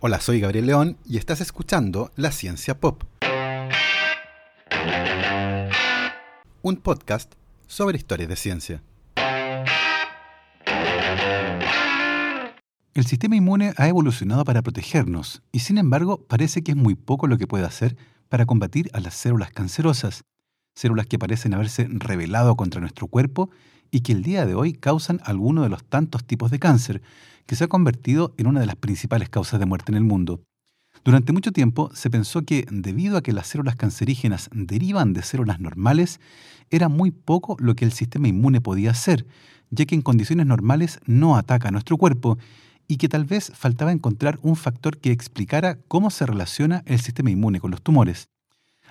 Hola, soy Gabriel León y estás escuchando La Ciencia Pop. Un podcast sobre historias de ciencia. El sistema inmune ha evolucionado para protegernos y sin embargo parece que es muy poco lo que puede hacer para combatir a las células cancerosas, células que parecen haberse rebelado contra nuestro cuerpo y que el día de hoy causan alguno de los tantos tipos de cáncer, que se ha convertido en una de las principales causas de muerte en el mundo. Durante mucho tiempo se pensó que, debido a que las células cancerígenas derivan de células normales, era muy poco lo que el sistema inmune podía hacer, ya que en condiciones normales no ataca a nuestro cuerpo, y que tal vez faltaba encontrar un factor que explicara cómo se relaciona el sistema inmune con los tumores.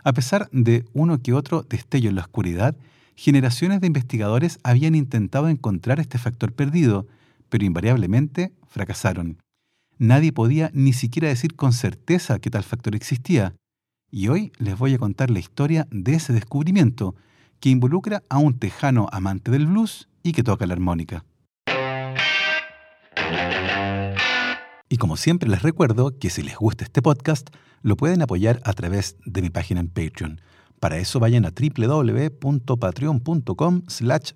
A pesar de uno que otro destello en la oscuridad, generaciones de investigadores habían intentado encontrar este factor perdido, pero invariablemente fracasaron. Nadie podía ni siquiera decir con certeza que tal factor existía. Y hoy les voy a contar la historia de ese descubrimiento, que involucra a un tejano amante del blues y que toca la armónica. Y como siempre les recuerdo que si les gusta este podcast, lo pueden apoyar a través de mi página en Patreon. Para eso vayan a www.patreon.com slash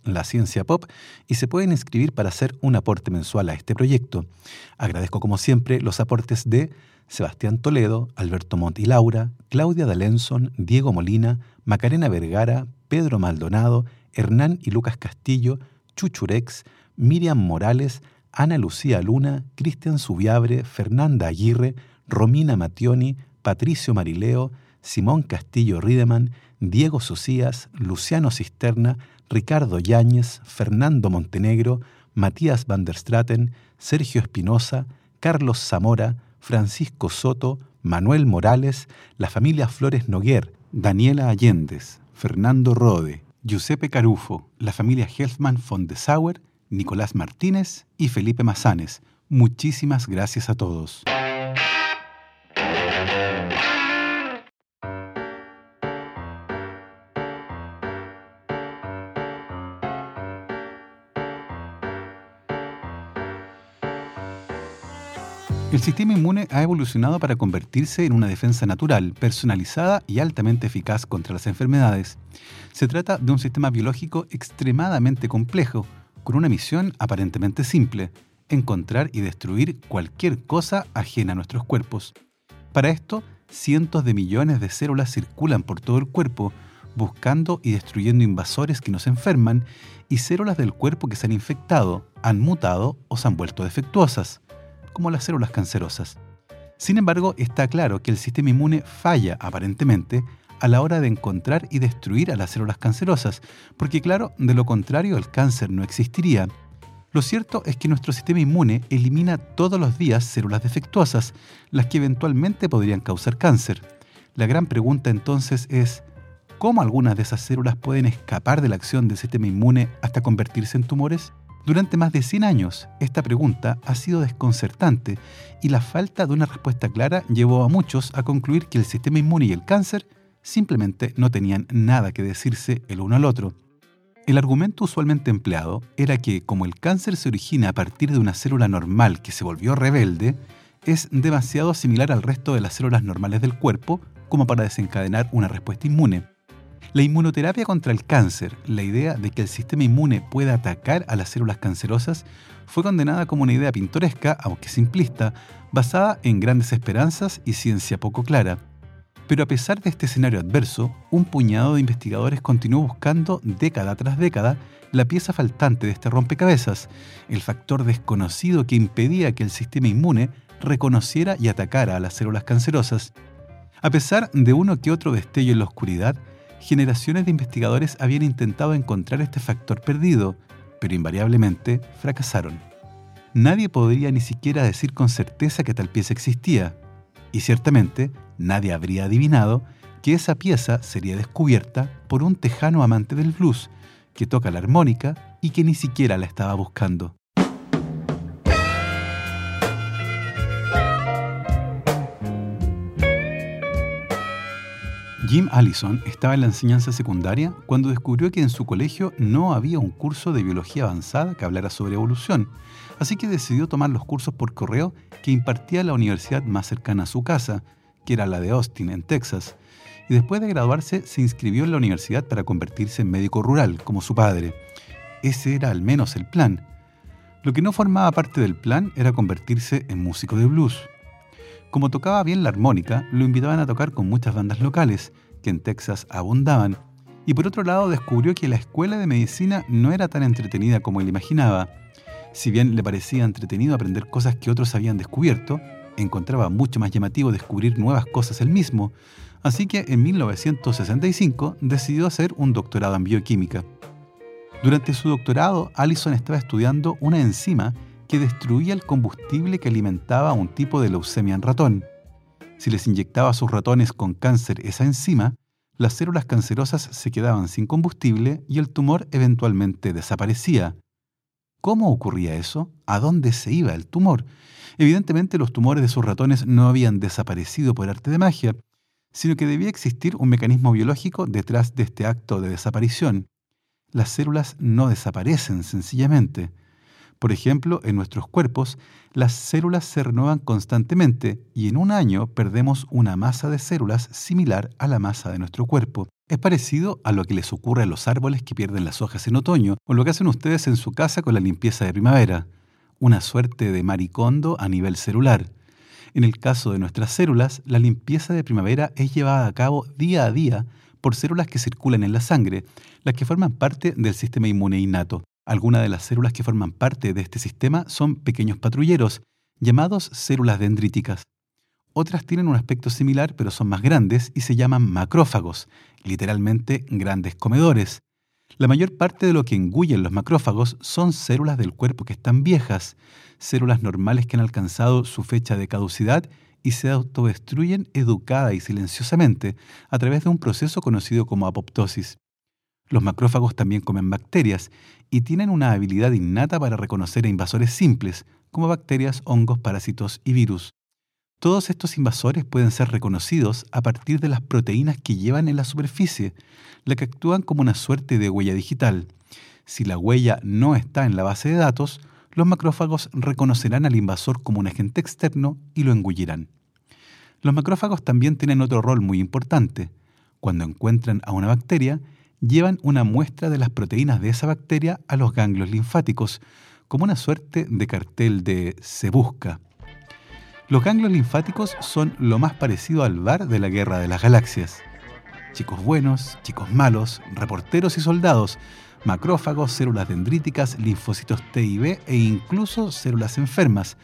pop y se pueden inscribir para hacer un aporte mensual a este proyecto. Agradezco como siempre los aportes de Sebastián Toledo, Alberto Montt y Laura, Claudia D'Alenson, Diego Molina, Macarena Vergara, Pedro Maldonado, Hernán y Lucas Castillo, Chuchurex, Miriam Morales, Ana Lucía Luna, Cristian Subiabre, Fernanda Aguirre, Romina Mationi, Patricio Marileo, Simón Castillo Rideman, Diego Socias, Luciano Cisterna, Ricardo Yáñez, Fernando Montenegro, Matías van der Straten, Sergio Espinosa, Carlos Zamora, Francisco Soto, Manuel Morales, la familia Flores Noguer, Daniela Allendez, Fernando Rode, Giuseppe Carufo, la familia Helfman von de Sauer, Nicolás Martínez y Felipe Mazanes. Muchísimas gracias a todos. El sistema inmune ha evolucionado para convertirse en una defensa natural, personalizada y altamente eficaz contra las enfermedades. Se trata de un sistema biológico extremadamente complejo, con una misión aparentemente simple, encontrar y destruir cualquier cosa ajena a nuestros cuerpos. Para esto, cientos de millones de células circulan por todo el cuerpo, buscando y destruyendo invasores que nos enferman y células del cuerpo que se han infectado, han mutado o se han vuelto defectuosas como las células cancerosas. Sin embargo, está claro que el sistema inmune falla aparentemente a la hora de encontrar y destruir a las células cancerosas, porque claro, de lo contrario el cáncer no existiría. Lo cierto es que nuestro sistema inmune elimina todos los días células defectuosas, las que eventualmente podrían causar cáncer. La gran pregunta entonces es, ¿cómo algunas de esas células pueden escapar de la acción del sistema inmune hasta convertirse en tumores? Durante más de 100 años, esta pregunta ha sido desconcertante y la falta de una respuesta clara llevó a muchos a concluir que el sistema inmune y el cáncer simplemente no tenían nada que decirse el uno al otro. El argumento usualmente empleado era que como el cáncer se origina a partir de una célula normal que se volvió rebelde, es demasiado similar al resto de las células normales del cuerpo como para desencadenar una respuesta inmune. La inmunoterapia contra el cáncer, la idea de que el sistema inmune pueda atacar a las células cancerosas, fue condenada como una idea pintoresca, aunque simplista, basada en grandes esperanzas y ciencia poco clara. Pero a pesar de este escenario adverso, un puñado de investigadores continuó buscando década tras década la pieza faltante de este rompecabezas, el factor desconocido que impedía que el sistema inmune reconociera y atacara a las células cancerosas. A pesar de uno que otro destello en la oscuridad, generaciones de investigadores habían intentado encontrar este factor perdido, pero invariablemente fracasaron. Nadie podría ni siquiera decir con certeza que tal pieza existía, y ciertamente nadie habría adivinado que esa pieza sería descubierta por un tejano amante del blues, que toca la armónica y que ni siquiera la estaba buscando. Jim Allison estaba en la enseñanza secundaria cuando descubrió que en su colegio no había un curso de biología avanzada que hablara sobre evolución, así que decidió tomar los cursos por correo que impartía la universidad más cercana a su casa, que era la de Austin, en Texas, y después de graduarse se inscribió en la universidad para convertirse en médico rural, como su padre. Ese era al menos el plan. Lo que no formaba parte del plan era convertirse en músico de blues. Como tocaba bien la armónica, lo invitaban a tocar con muchas bandas locales, que en Texas abundaban, y por otro lado descubrió que la escuela de medicina no era tan entretenida como él imaginaba. Si bien le parecía entretenido aprender cosas que otros habían descubierto, encontraba mucho más llamativo descubrir nuevas cosas él mismo, así que en 1965 decidió hacer un doctorado en bioquímica. Durante su doctorado, Allison estaba estudiando una enzima que destruía el combustible que alimentaba a un tipo de leucemia en ratón. Si les inyectaba a sus ratones con cáncer esa enzima, las células cancerosas se quedaban sin combustible y el tumor eventualmente desaparecía. ¿Cómo ocurría eso? ¿A dónde se iba el tumor? Evidentemente los tumores de sus ratones no habían desaparecido por arte de magia, sino que debía existir un mecanismo biológico detrás de este acto de desaparición. Las células no desaparecen sencillamente. Por ejemplo, en nuestros cuerpos, las células se renuevan constantemente y en un año perdemos una masa de células similar a la masa de nuestro cuerpo. Es parecido a lo que les ocurre a los árboles que pierden las hojas en otoño o lo que hacen ustedes en su casa con la limpieza de primavera. Una suerte de maricondo a nivel celular. En el caso de nuestras células, la limpieza de primavera es llevada a cabo día a día por células que circulan en la sangre, las que forman parte del sistema inmune innato. Algunas de las células que forman parte de este sistema son pequeños patrulleros, llamados células dendríticas. Otras tienen un aspecto similar pero son más grandes y se llaman macrófagos, literalmente grandes comedores. La mayor parte de lo que engullen los macrófagos son células del cuerpo que están viejas, células normales que han alcanzado su fecha de caducidad y se autodestruyen educada y silenciosamente a través de un proceso conocido como apoptosis. Los macrófagos también comen bacterias y tienen una habilidad innata para reconocer a invasores simples, como bacterias, hongos, parásitos y virus. Todos estos invasores pueden ser reconocidos a partir de las proteínas que llevan en la superficie, las que actúan como una suerte de huella digital. Si la huella no está en la base de datos, los macrófagos reconocerán al invasor como un agente externo y lo engullirán. Los macrófagos también tienen otro rol muy importante. Cuando encuentran a una bacteria, llevan una muestra de las proteínas de esa bacteria a los ganglios linfáticos, como una suerte de cartel de se busca. Los ganglios linfáticos son lo más parecido al bar de la guerra de las galaxias. Chicos buenos, chicos malos, reporteros y soldados, macrófagos, células dendríticas, linfocitos T y B e incluso células enfermas.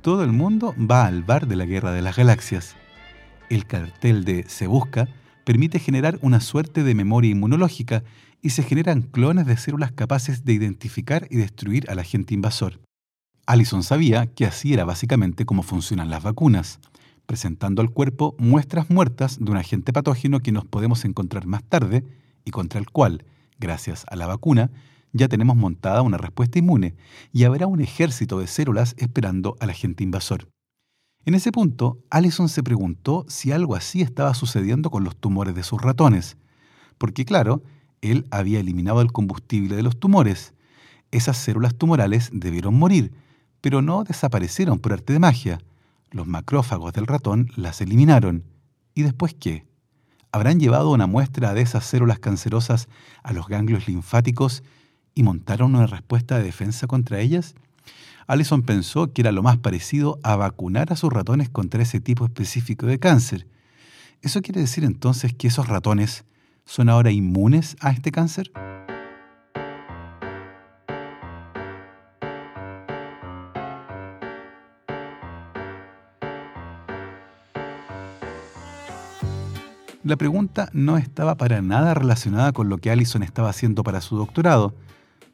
Todo el mundo va al bar de la guerra de las galaxias. El cartel de Se Busca permite generar una suerte de memoria inmunológica y se generan clones de células capaces de identificar y destruir al agente invasor. Allison sabía que así era básicamente cómo funcionan las vacunas, presentando al cuerpo muestras muertas de un agente patógeno que nos podemos encontrar más tarde y contra el cual, gracias a la vacuna, ya tenemos montada una respuesta inmune y habrá un ejército de células esperando al agente invasor. En ese punto, Allison se preguntó si algo así estaba sucediendo con los tumores de sus ratones, porque claro, él había eliminado el combustible de los tumores. Esas células tumorales debieron morir, pero no desaparecieron por arte de magia. Los macrófagos del ratón las eliminaron. ¿Y después qué? ¿Habrán llevado una muestra de esas células cancerosas a los ganglios linfáticos y montaron una respuesta de defensa contra ellas? Allison pensó que era lo más parecido a vacunar a sus ratones contra ese tipo específico de cáncer. ¿Eso quiere decir entonces que esos ratones son ahora inmunes a este cáncer? La pregunta no estaba para nada relacionada con lo que Allison estaba haciendo para su doctorado,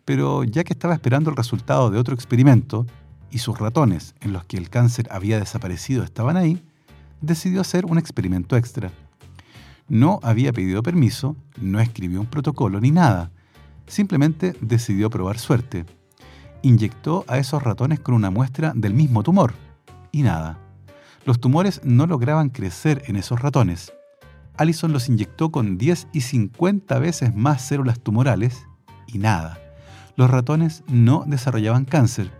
pero ya que estaba esperando el resultado de otro experimento y sus ratones en los que el cáncer había desaparecido estaban ahí, decidió hacer un experimento extra. No había pedido permiso, no escribió un protocolo ni nada, simplemente decidió probar suerte. Inyectó a esos ratones con una muestra del mismo tumor y nada. Los tumores no lograban crecer en esos ratones. Allison los inyectó con 10 y 50 veces más células tumorales y nada. Los ratones no desarrollaban cáncer.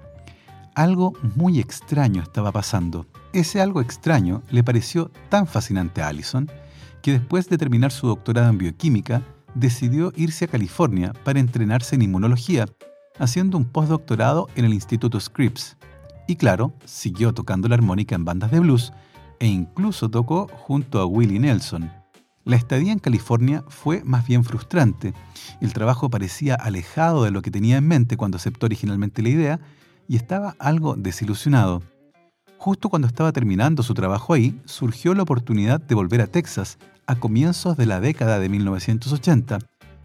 Algo muy extraño estaba pasando. Ese algo extraño le pareció tan fascinante a Allison que después de terminar su doctorado en bioquímica, decidió irse a California para entrenarse en inmunología, haciendo un postdoctorado en el Instituto Scripps. Y claro, siguió tocando la armónica en bandas de blues e incluso tocó junto a Willie Nelson. La estadía en California fue más bien frustrante. El trabajo parecía alejado de lo que tenía en mente cuando aceptó originalmente la idea y estaba algo desilusionado. Justo cuando estaba terminando su trabajo ahí, surgió la oportunidad de volver a Texas a comienzos de la década de 1980,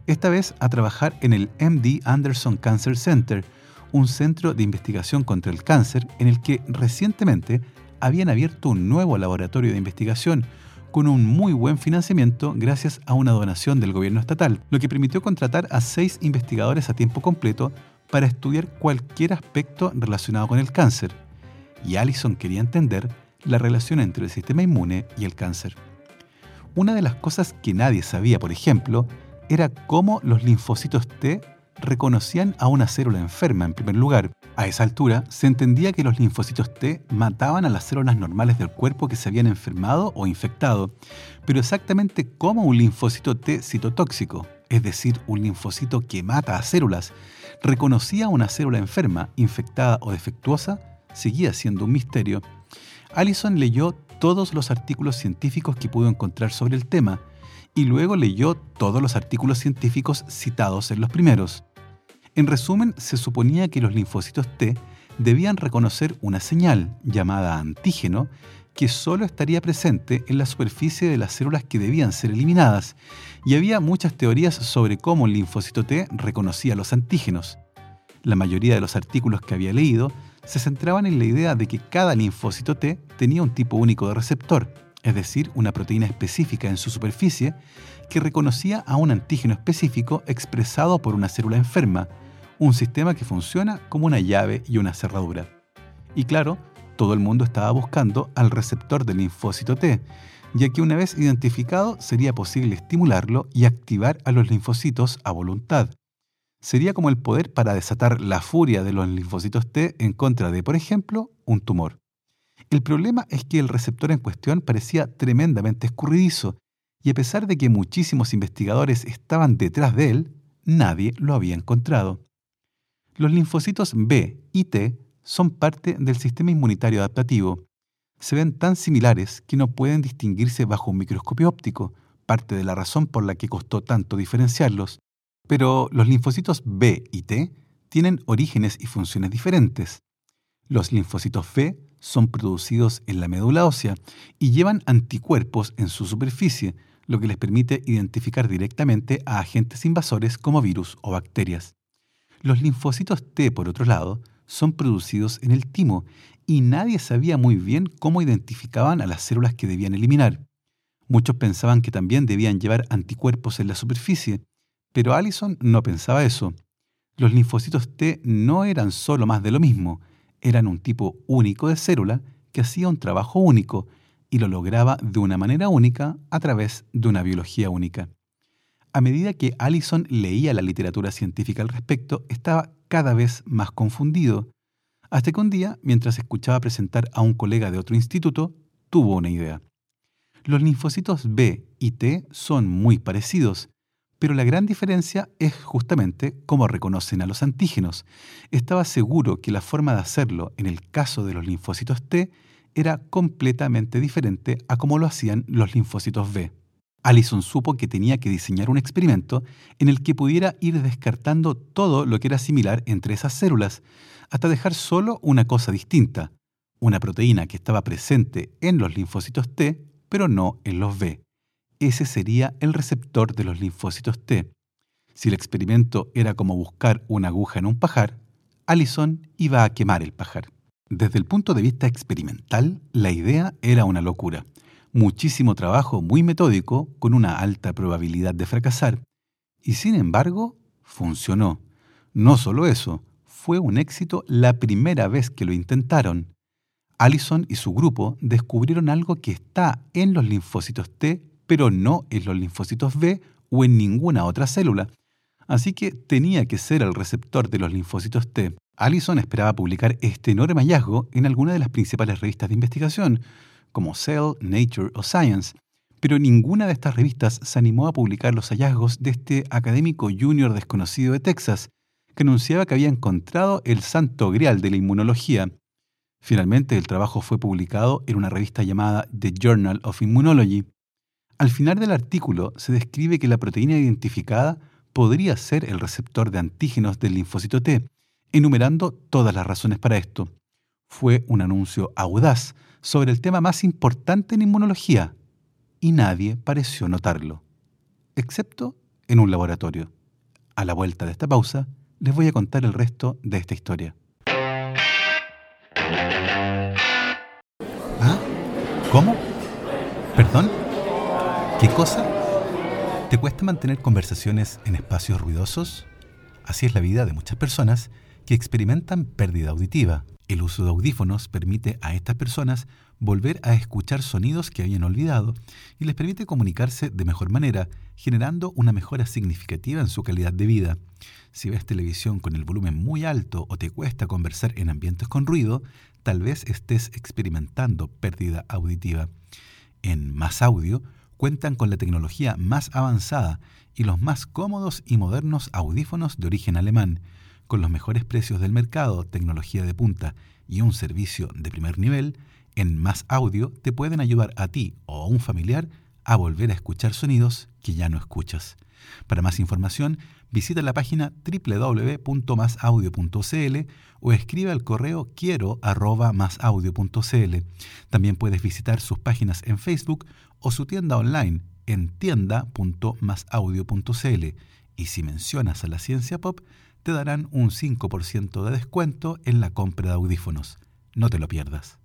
esta vez a trabajar en el MD Anderson Cancer Center, un centro de investigación contra el cáncer en el que recientemente habían abierto un nuevo laboratorio de investigación con un muy buen financiamiento gracias a una donación del gobierno estatal, lo que permitió contratar a seis investigadores a tiempo completo para estudiar cualquier aspecto relacionado con el cáncer. Y Allison quería entender la relación entre el sistema inmune y el cáncer. Una de las cosas que nadie sabía, por ejemplo, era cómo los linfocitos T reconocían a una célula enferma en primer lugar. A esa altura se entendía que los linfocitos T mataban a las células normales del cuerpo que se habían enfermado o infectado, pero exactamente cómo un linfocito T citotóxico, es decir, un linfocito que mata a células, reconocía a una célula enferma, infectada o defectuosa, seguía siendo un misterio. Allison leyó todos los artículos científicos que pudo encontrar sobre el tema y luego leyó todos los artículos científicos citados en los primeros. En resumen, se suponía que los linfocitos T debían reconocer una señal llamada antígeno que solo estaría presente en la superficie de las células que debían ser eliminadas, y había muchas teorías sobre cómo el linfocito T reconocía los antígenos. La mayoría de los artículos que había leído se centraban en la idea de que cada linfocito T tenía un tipo único de receptor, es decir, una proteína específica en su superficie que reconocía a un antígeno específico expresado por una célula enferma, un sistema que funciona como una llave y una cerradura. Y claro, todo el mundo estaba buscando al receptor del linfocito T, ya que una vez identificado sería posible estimularlo y activar a los linfocitos a voluntad, sería como el poder para desatar la furia de los linfocitos T en contra de, por ejemplo, un tumor. El problema es que el receptor en cuestión parecía tremendamente escurridizo, y a pesar de que muchísimos investigadores estaban detrás de él, nadie lo había encontrado. Los linfocitos B y T son parte del sistema inmunitario adaptativo. Se ven tan similares que no pueden distinguirse bajo un microscopio óptico, parte de la razón por la que costó tanto diferenciarlos. Pero los linfocitos B y T tienen orígenes y funciones diferentes. Los linfocitos B son producidos en la médula ósea y llevan anticuerpos en su superficie, lo que les permite identificar directamente a agentes invasores como virus o bacterias. Los linfocitos T, por otro lado, son producidos en el timo y nadie sabía muy bien cómo identificaban a las células que debían eliminar. Muchos pensaban que también debían llevar anticuerpos en la superficie, pero Allison no pensaba eso. Los linfocitos T no eran solo más de lo mismo, eran un tipo único de célula que hacía un trabajo único y lo lograba de una manera única a través de una biología única. A medida que Allison leía la literatura científica al respecto, estaba cada vez más confundido, hasta que un día, mientras escuchaba presentar a un colega de otro instituto, tuvo una idea. Los linfocitos B y T son muy parecidos, pero la gran diferencia es justamente cómo reconocen a los antígenos. Estaba seguro que la forma de hacerlo en el caso de los linfocitos T era completamente diferente a cómo lo hacían los linfocitos B. Allison supo que tenía que diseñar un experimento en el que pudiera ir descartando todo lo que era similar entre esas células, hasta dejar solo una cosa distinta, una proteína que estaba presente en los linfocitos T, pero no en los B ese sería el receptor de los linfocitos T. Si el experimento era como buscar una aguja en un pajar, Allison iba a quemar el pajar. Desde el punto de vista experimental, la idea era una locura. Muchísimo trabajo muy metódico con una alta probabilidad de fracasar. Y sin embargo, funcionó. No solo eso, fue un éxito la primera vez que lo intentaron. Allison y su grupo descubrieron algo que está en los linfocitos T pero no en los linfocitos B o en ninguna otra célula. Así que tenía que ser el receptor de los linfocitos T. Allison esperaba publicar este enorme hallazgo en alguna de las principales revistas de investigación, como Cell, Nature o Science, pero ninguna de estas revistas se animó a publicar los hallazgos de este académico junior desconocido de Texas, que anunciaba que había encontrado el santo grial de la inmunología. Finalmente, el trabajo fue publicado en una revista llamada The Journal of Immunology. Al final del artículo se describe que la proteína identificada podría ser el receptor de antígenos del linfocito T, enumerando todas las razones para esto. Fue un anuncio audaz sobre el tema más importante en inmunología, y nadie pareció notarlo, excepto en un laboratorio. A la vuelta de esta pausa, les voy a contar el resto de esta historia. ¿Ah? ¿Cómo? ¿Perdón? ¿Qué cosa? ¿Te cuesta mantener conversaciones en espacios ruidosos? Así es la vida de muchas personas que experimentan pérdida auditiva. El uso de audífonos permite a estas personas volver a escuchar sonidos que habían olvidado y les permite comunicarse de mejor manera, generando una mejora significativa en su calidad de vida. Si ves televisión con el volumen muy alto o te cuesta conversar en ambientes con ruido, tal vez estés experimentando pérdida auditiva. En Más Audio cuentan con la tecnología más avanzada y los más cómodos y modernos audífonos de origen alemán, con los mejores precios del mercado, tecnología de punta y un servicio de primer nivel, en Más Audio te pueden ayudar a ti o a un familiar a volver a escuchar sonidos que ya no escuchas. Para más información, visita la página www.masaudio.cl o escribe al correo quiero También puedes visitar sus páginas en Facebook o su tienda online en tienda.masaudio.cl y si mencionas a la ciencia pop, te darán un 5% de descuento en la compra de audífonos. No te lo pierdas.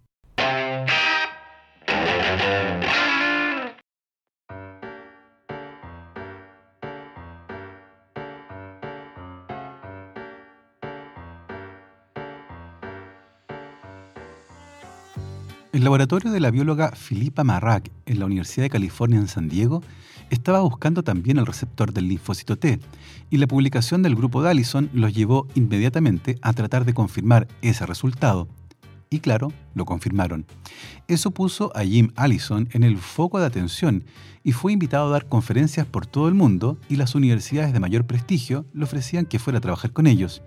El laboratorio de la bióloga Philippa Marrack en la Universidad de California en San Diego estaba buscando también el receptor del linfocito T, y la publicación del grupo de Allison los llevó inmediatamente a tratar de confirmar ese resultado. Y claro, lo confirmaron. Eso puso a Jim Allison en el foco de atención y fue invitado a dar conferencias por todo el mundo y las universidades de mayor prestigio le ofrecían que fuera a trabajar con ellos.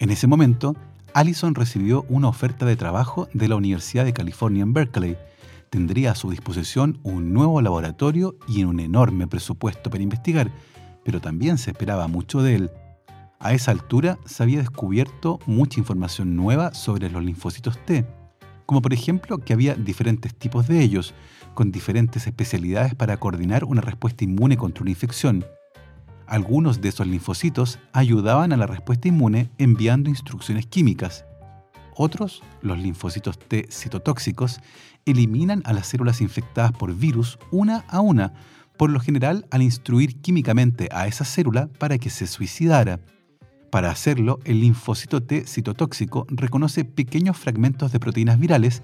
En ese momento, Allison recibió una oferta de trabajo de la Universidad de California en Berkeley. Tendría a su disposición un nuevo laboratorio y un enorme presupuesto para investigar, pero también se esperaba mucho de él. A esa altura se había descubierto mucha información nueva sobre los linfocitos T, como por ejemplo que había diferentes tipos de ellos, con diferentes especialidades para coordinar una respuesta inmune contra una infección. Algunos de esos linfocitos ayudaban a la respuesta inmune enviando instrucciones químicas. Otros, los linfocitos T citotóxicos, eliminan a las células infectadas por virus una a una, por lo general al instruir químicamente a esa célula para que se suicidara. Para hacerlo, el linfocito T citotóxico reconoce pequeños fragmentos de proteínas virales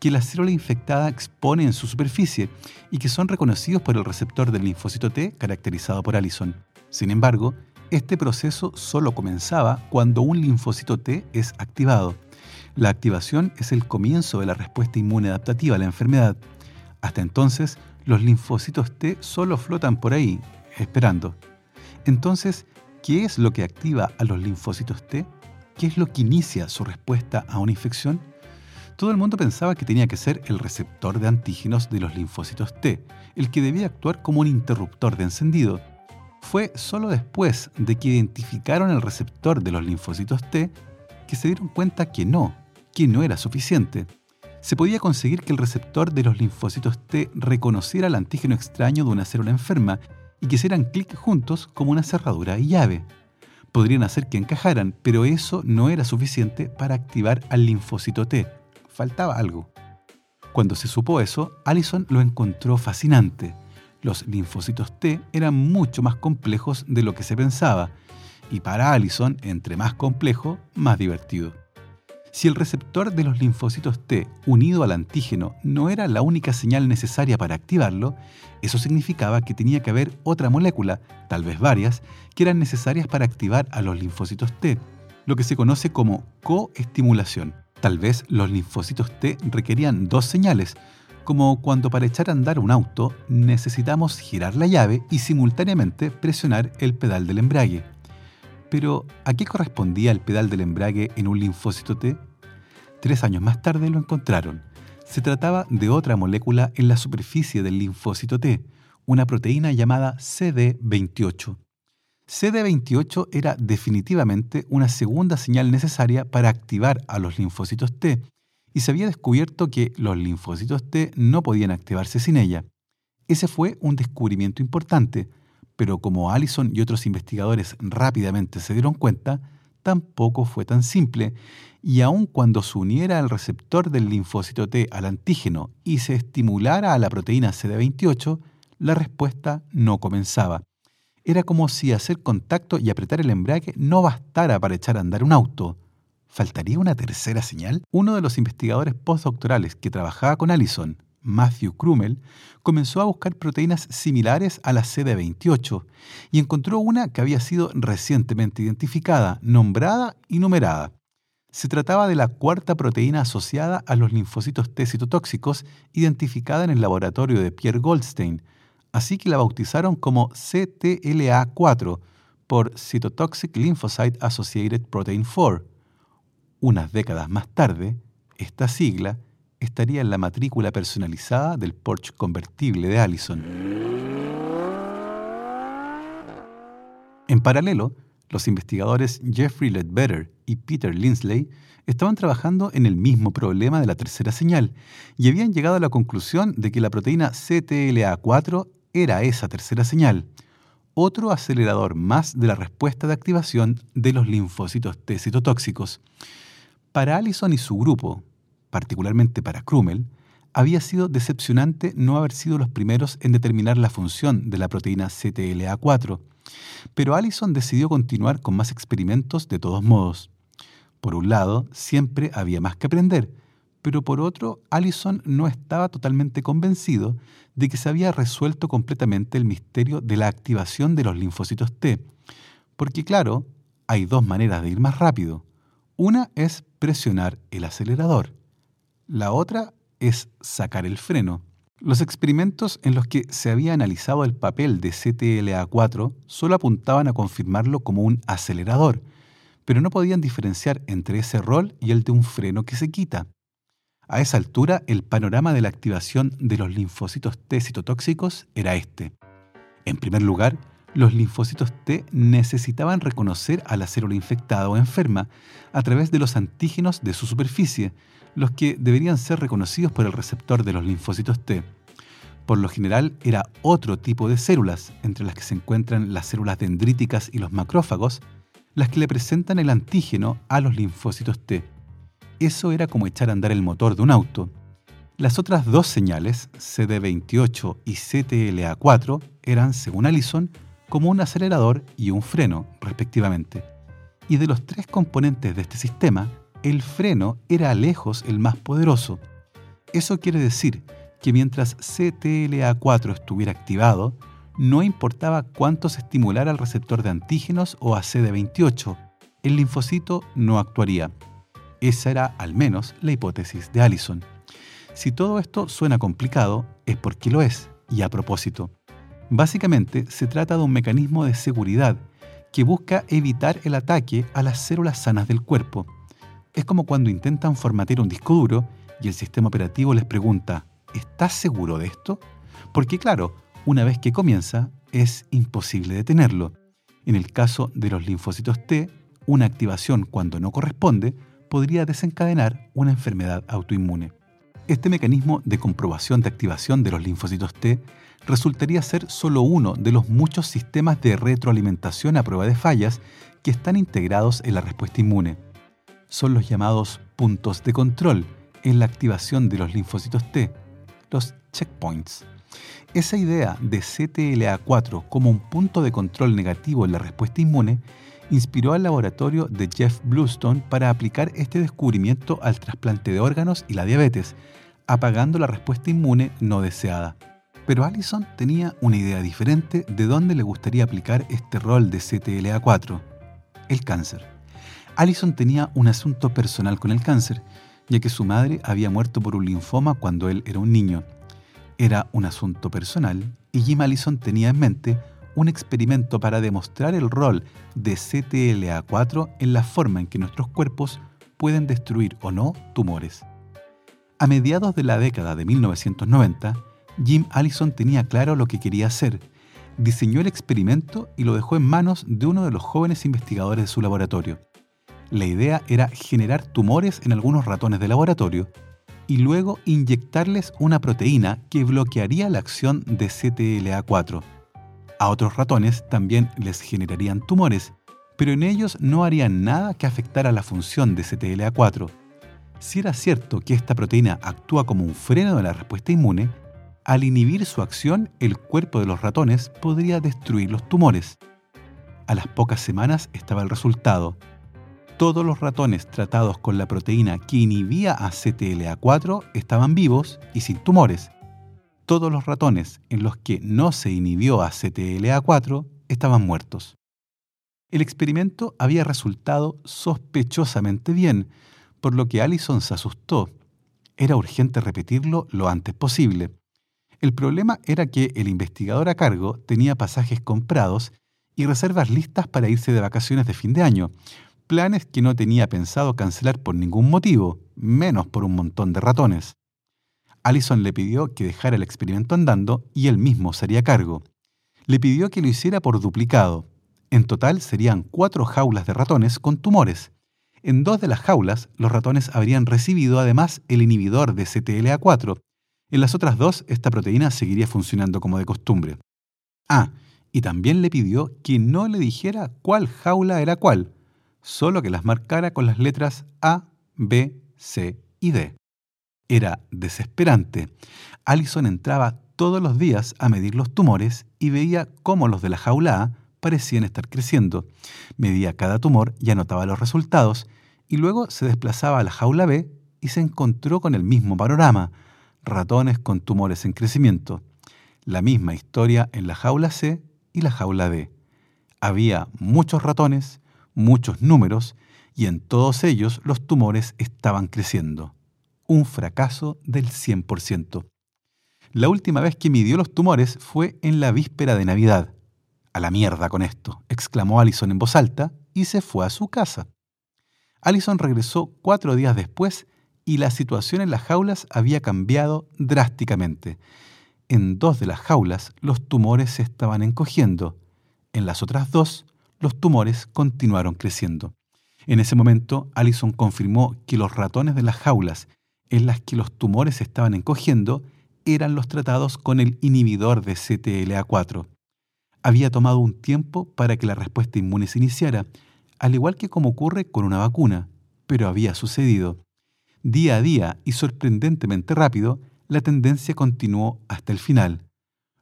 que la célula infectada expone en su superficie y que son reconocidos por el receptor del linfocito T caracterizado por Allison. Sin embargo, este proceso solo comenzaba cuando un linfocito T es activado. La activación es el comienzo de la respuesta inmune adaptativa a la enfermedad. Hasta entonces, los linfocitos T solo flotan por ahí, esperando. Entonces, ¿qué es lo que activa a los linfocitos T? ¿Qué es lo que inicia su respuesta a una infección? Todo el mundo pensaba que tenía que ser el receptor de antígenos de los linfocitos T, el que debía actuar como un interruptor de encendido. Fue solo después de que identificaron el receptor de los linfocitos T que se dieron cuenta que no, que no era suficiente. Se podía conseguir que el receptor de los linfocitos T reconociera el antígeno extraño de una célula enferma y que hicieran clic juntos como una cerradura y llave. Podrían hacer que encajaran, pero eso no era suficiente para activar al linfocito T. Faltaba algo. Cuando se supo eso, Allison lo encontró fascinante. Los linfocitos T eran mucho más complejos de lo que se pensaba, y para Allison, entre más complejo, más divertido. Si el receptor de los linfocitos T unido al antígeno no era la única señal necesaria para activarlo, eso significaba que tenía que haber otra molécula, tal vez varias, que eran necesarias para activar a los linfocitos T, lo que se conoce como coestimulación. Tal vez los linfocitos T requerían dos señales, como cuando para echar a andar un auto necesitamos girar la llave y simultáneamente presionar el pedal del embrague. Pero, ¿a qué correspondía el pedal del embrague en un linfócito T? Tres años más tarde lo encontraron. Se trataba de otra molécula en la superficie del linfócito T, una proteína llamada CD28. CD28 era definitivamente una segunda señal necesaria para activar a los linfocitos T, y se había descubierto que los linfocitos T no podían activarse sin ella. Ese fue un descubrimiento importante, pero como Allison y otros investigadores rápidamente se dieron cuenta, tampoco fue tan simple, y aun cuando se uniera al receptor del linfocito T al antígeno y se estimulara a la proteína CD28, la respuesta no comenzaba. Era como si hacer contacto y apretar el embrague no bastara para echar a andar un auto. ¿Faltaría una tercera señal? Uno de los investigadores postdoctorales que trabajaba con Allison, Matthew Krummel, comenzó a buscar proteínas similares a la CD28 y encontró una que había sido recientemente identificada, nombrada y numerada. Se trataba de la cuarta proteína asociada a los linfocitos T citotóxicos identificada en el laboratorio de Pierre Goldstein, así que la bautizaron como CTLA4 por Cytotoxic Lymphocyte Associated Protein 4. Unas décadas más tarde, esta sigla estaría en la matrícula personalizada del Porsche convertible de Allison. En paralelo, los investigadores Jeffrey Ledbetter y Peter Lindsley estaban trabajando en el mismo problema de la tercera señal y habían llegado a la conclusión de que la proteína CTLA4 era esa tercera señal, otro acelerador más de la respuesta de activación de los linfocitos T citotóxicos. Para Allison y su grupo, particularmente para Krummel, había sido decepcionante no haber sido los primeros en determinar la función de la proteína CTLA4, pero Allison decidió continuar con más experimentos de todos modos. Por un lado, siempre había más que aprender, pero por otro, Allison no estaba totalmente convencido de que se había resuelto completamente el misterio de la activación de los linfocitos T, porque claro, hay dos maneras de ir más rápido. Una es presionar el acelerador la otra es sacar el freno. Los experimentos en los que se había analizado el papel de CTLA4 solo apuntaban a confirmarlo como un acelerador, pero no podían diferenciar entre ese rol y el de un freno que se quita. A esa altura, el panorama de la activación de los linfocitos T citotóxicos era este. En primer lugar, los linfocitos T necesitaban reconocer a la célula infectada o enferma a través de los antígenos de su superficie, los que deberían ser reconocidos por el receptor de los linfocitos T. Por lo general era otro tipo de células, entre las que se encuentran las células dendríticas y los macrófagos, las que le presentan el antígeno a los linfocitos T. Eso era como echar a andar el motor de un auto. Las otras dos señales, CD28 y CTLA4, eran, según Allison, como un acelerador y un freno, respectivamente. Y de los tres componentes de este sistema, el freno era lejos el más poderoso. Eso quiere decir que mientras CTLA4 estuviera activado, no importaba cuánto se estimulara el receptor de antígenos o a CD28, el linfocito no actuaría. Esa era al menos la hipótesis de Allison. Si todo esto suena complicado, es porque lo es, y a propósito. Básicamente se trata de un mecanismo de seguridad que busca evitar el ataque a las células sanas del cuerpo es como cuando intentan formatear un disco duro y el sistema operativo les pregunta, ¿estás seguro de esto? Porque claro, una vez que comienza, es imposible detenerlo. En el caso de los linfocitos T, una activación cuando no corresponde podría desencadenar una enfermedad autoinmune. Este mecanismo de comprobación de activación de los linfocitos T resultaría ser solo uno de los muchos sistemas de retroalimentación a prueba de fallas que están integrados en la respuesta inmune son los llamados puntos de control en la activación de los linfocitos T, los checkpoints. Esa idea de CTLA4 como un punto de control negativo en la respuesta inmune inspiró al laboratorio de Jeff Bluestone para aplicar este descubrimiento al trasplante de órganos y la diabetes, apagando la respuesta inmune no deseada. Pero Allison tenía una idea diferente de dónde le gustaría aplicar este rol de CTLA4, el cáncer. Allison tenía un asunto personal con el cáncer, ya que su madre había muerto por un linfoma cuando él era un niño. Era un asunto personal y Jim Allison tenía en mente un experimento para demostrar el rol de CTLA4 en la forma en que nuestros cuerpos pueden destruir o no tumores. A mediados de la década de 1990, Jim Allison tenía claro lo que quería hacer. Diseñó el experimento y lo dejó en manos de uno de los jóvenes investigadores de su laboratorio. La idea era generar tumores en algunos ratones de laboratorio y luego inyectarles una proteína que bloquearía la acción de CTLA4. A otros ratones también les generarían tumores, pero en ellos no harían nada que afectara la función de CTLA4. Si era cierto que esta proteína actúa como un freno de la respuesta inmune, al inhibir su acción, el cuerpo de los ratones podría destruir los tumores. A las pocas semanas estaba el resultado. Todos los ratones tratados con la proteína que inhibía a CTLA4 estaban vivos y sin tumores. Todos los ratones en los que no se inhibió a CTLA4 estaban muertos. El experimento había resultado sospechosamente bien, por lo que Allison se asustó. Era urgente repetirlo lo antes posible. El problema era que el investigador a cargo tenía pasajes comprados y reservas listas para irse de vacaciones de fin de año, planes que no tenía pensado cancelar por ningún motivo, menos por un montón de ratones. Allison le pidió que dejara el experimento andando y él mismo sería cargo. Le pidió que lo hiciera por duplicado. En total serían cuatro jaulas de ratones con tumores. En dos de las jaulas, los ratones habrían recibido además el inhibidor de CTLA4, en las otras dos, esta proteína seguiría funcionando como de costumbre. Ah, y también le pidió que no le dijera cuál jaula era cuál, solo que las marcara con las letras A, B, C y D. Era desesperante. Allison entraba todos los días a medir los tumores y veía cómo los de la jaula A parecían estar creciendo. Medía cada tumor y anotaba los resultados, y luego se desplazaba a la jaula B y se encontró con el mismo panorama ratones con tumores en crecimiento. La misma historia en la jaula C y la jaula D. Había muchos ratones, muchos números, y en todos ellos los tumores estaban creciendo. Un fracaso del 100%. La última vez que midió los tumores fue en la víspera de Navidad. A la mierda con esto, exclamó Allison en voz alta y se fue a su casa. Allison regresó cuatro días después y la situación en las jaulas había cambiado drásticamente. En dos de las jaulas los tumores se estaban encogiendo, en las otras dos los tumores continuaron creciendo. En ese momento, Allison confirmó que los ratones de las jaulas en las que los tumores estaban encogiendo eran los tratados con el inhibidor de CTLA4. Había tomado un tiempo para que la respuesta inmune se iniciara, al igual que como ocurre con una vacuna, pero había sucedido. Día a día y sorprendentemente rápido, la tendencia continuó hasta el final.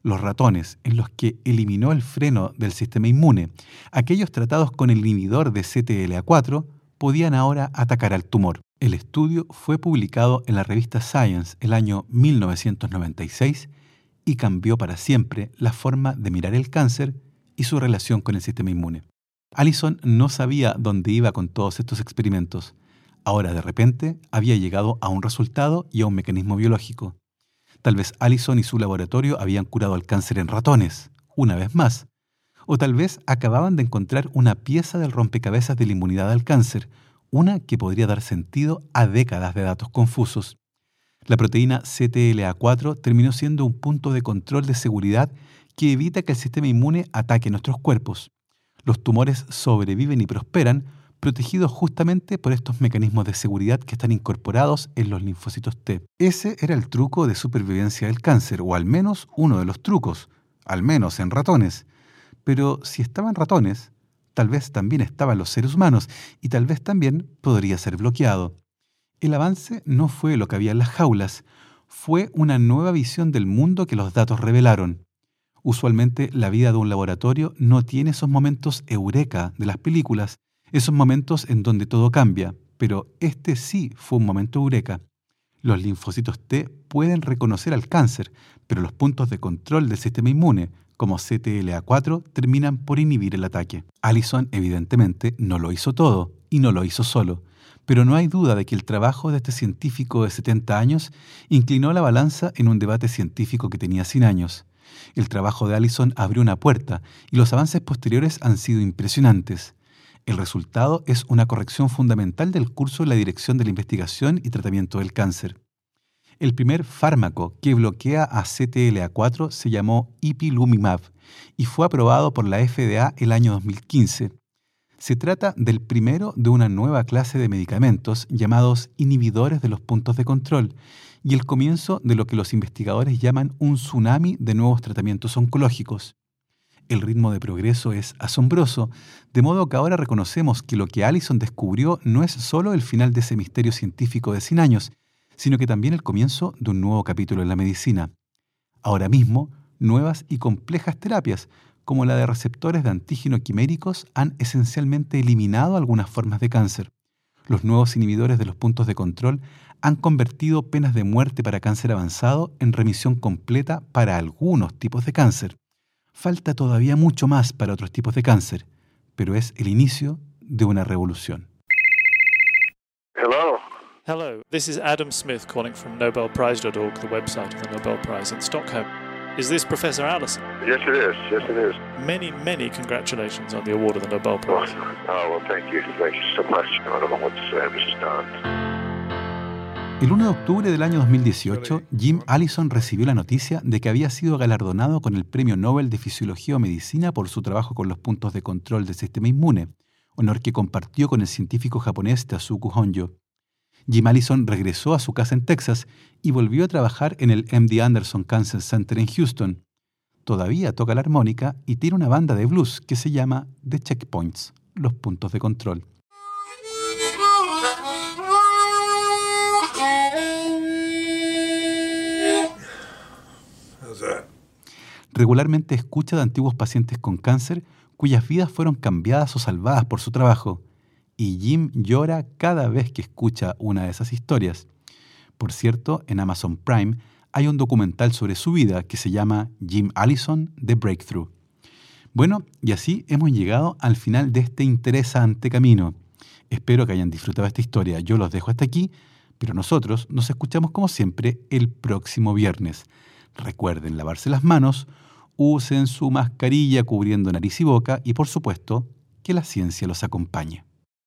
Los ratones, en los que eliminó el freno del sistema inmune, aquellos tratados con el inhibidor de CTLA4, podían ahora atacar al tumor. El estudio fue publicado en la revista Science el año 1996 y cambió para siempre la forma de mirar el cáncer y su relación con el sistema inmune. Allison no sabía dónde iba con todos estos experimentos, Ahora de repente había llegado a un resultado y a un mecanismo biológico. Tal vez Allison y su laboratorio habían curado el cáncer en ratones, una vez más. O tal vez acababan de encontrar una pieza del rompecabezas de la inmunidad al cáncer, una que podría dar sentido a décadas de datos confusos. La proteína CTLA4 terminó siendo un punto de control de seguridad que evita que el sistema inmune ataque nuestros cuerpos. Los tumores sobreviven y prosperan protegidos justamente por estos mecanismos de seguridad que están incorporados en los linfocitos T. Ese era el truco de supervivencia del cáncer, o al menos uno de los trucos, al menos en ratones. Pero si estaban ratones, tal vez también estaban los seres humanos y tal vez también podría ser bloqueado. El avance no fue lo que había en las jaulas, fue una nueva visión del mundo que los datos revelaron. Usualmente la vida de un laboratorio no tiene esos momentos eureka de las películas, esos momentos en donde todo cambia, pero este sí fue un momento eureka. Los linfocitos T pueden reconocer al cáncer, pero los puntos de control del sistema inmune, como CTLA4, terminan por inhibir el ataque. Allison evidentemente no lo hizo todo y no lo hizo solo, pero no hay duda de que el trabajo de este científico de 70 años inclinó la balanza en un debate científico que tenía 100 años. El trabajo de Allison abrió una puerta y los avances posteriores han sido impresionantes. El resultado es una corrección fundamental del curso en la dirección de la investigación y tratamiento del cáncer. El primer fármaco que bloquea a CTLA4 se llamó Ipilimumab y fue aprobado por la FDA el año 2015. Se trata del primero de una nueva clase de medicamentos llamados inhibidores de los puntos de control y el comienzo de lo que los investigadores llaman un tsunami de nuevos tratamientos oncológicos. El ritmo de progreso es asombroso, de modo que ahora reconocemos que lo que Allison descubrió no es solo el final de ese misterio científico de 100 años, sino que también el comienzo de un nuevo capítulo en la medicina. Ahora mismo, nuevas y complejas terapias, como la de receptores de antígeno quiméricos, han esencialmente eliminado algunas formas de cáncer. Los nuevos inhibidores de los puntos de control han convertido penas de muerte para cáncer avanzado en remisión completa para algunos tipos de cáncer. Falta todavía mucho más para otros tipos de cáncer, pero es el inicio de una revolución. Hello. Hello, this is Adam Smith calling from NobelPrize.org, the website of the Nobel Prize in Stockholm. Is this Professor Allison? Yes, it is. Yes, it is. Many, many congratulations on the award of the Nobel Prize. Oh, well, thank you. Thank you so much. I don't know what to say. I'm just stunned. El 1 de octubre del año 2018, Jim Allison recibió la noticia de que había sido galardonado con el Premio Nobel de Fisiología o Medicina por su trabajo con los puntos de control del sistema inmune, honor que compartió con el científico japonés Tasuku Honjo. Jim Allison regresó a su casa en Texas y volvió a trabajar en el MD Anderson Cancer Center en Houston. Todavía toca la armónica y tiene una banda de blues que se llama The Checkpoints, los puntos de control. Regularmente escucha de antiguos pacientes con cáncer cuyas vidas fueron cambiadas o salvadas por su trabajo, y Jim llora cada vez que escucha una de esas historias. Por cierto, en Amazon Prime hay un documental sobre su vida que se llama Jim Allison The Breakthrough. Bueno, y así hemos llegado al final de este interesante camino. Espero que hayan disfrutado esta historia. Yo los dejo hasta aquí, pero nosotros nos escuchamos como siempre el próximo viernes. Recuerden lavarse las manos, usen su mascarilla cubriendo nariz y boca y por supuesto que la ciencia los acompañe.